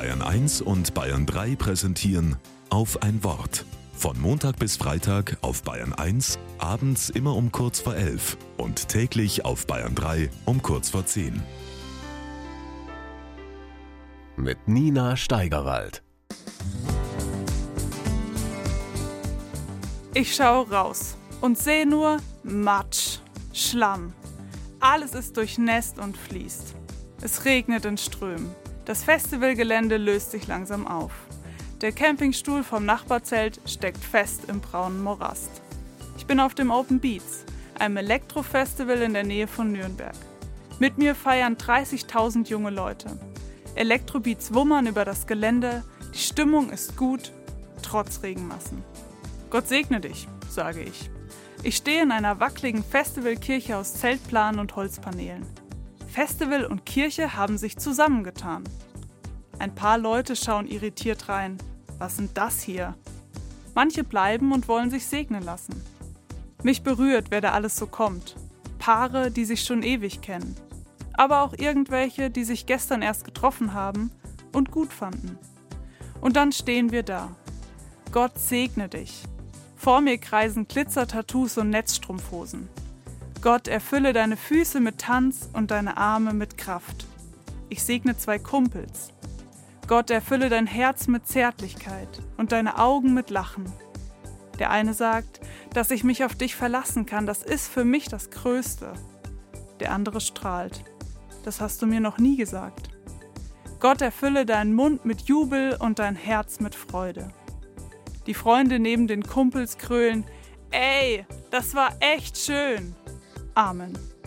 Bayern 1 und Bayern 3 präsentieren auf ein Wort. Von Montag bis Freitag auf Bayern 1, abends immer um kurz vor 11 und täglich auf Bayern 3 um kurz vor 10. Mit Nina Steigerwald. Ich schaue raus und sehe nur Matsch, Schlamm. Alles ist durchnässt und fließt. Es regnet in Strömen. Das Festivalgelände löst sich langsam auf. Der Campingstuhl vom Nachbarzelt steckt fest im braunen Morast. Ich bin auf dem Open Beats, einem Elektrofestival in der Nähe von Nürnberg. Mit mir feiern 30.000 junge Leute. Elektrobeats wummern über das Gelände, die Stimmung ist gut, trotz Regenmassen. Gott segne dich, sage ich. Ich stehe in einer wackeligen Festivalkirche aus Zeltplanen und Holzpaneelen. Festival und Kirche haben sich zusammengetan. Ein paar Leute schauen irritiert rein. Was sind das hier? Manche bleiben und wollen sich segnen lassen. Mich berührt, wer da alles so kommt. Paare, die sich schon ewig kennen. Aber auch irgendwelche, die sich gestern erst getroffen haben und gut fanden. Und dann stehen wir da. Gott segne dich. Vor mir kreisen Glitzer-Tattoos und Netzstrumpfhosen. Gott erfülle deine Füße mit Tanz und deine Arme mit Kraft. Ich segne zwei Kumpels. Gott erfülle dein Herz mit Zärtlichkeit und deine Augen mit Lachen. Der eine sagt, dass ich mich auf dich verlassen kann, das ist für mich das Größte. Der andere strahlt. Das hast du mir noch nie gesagt. Gott erfülle deinen Mund mit Jubel und dein Herz mit Freude. Die Freunde neben den Kumpels krölen, ey, das war echt schön. Amen.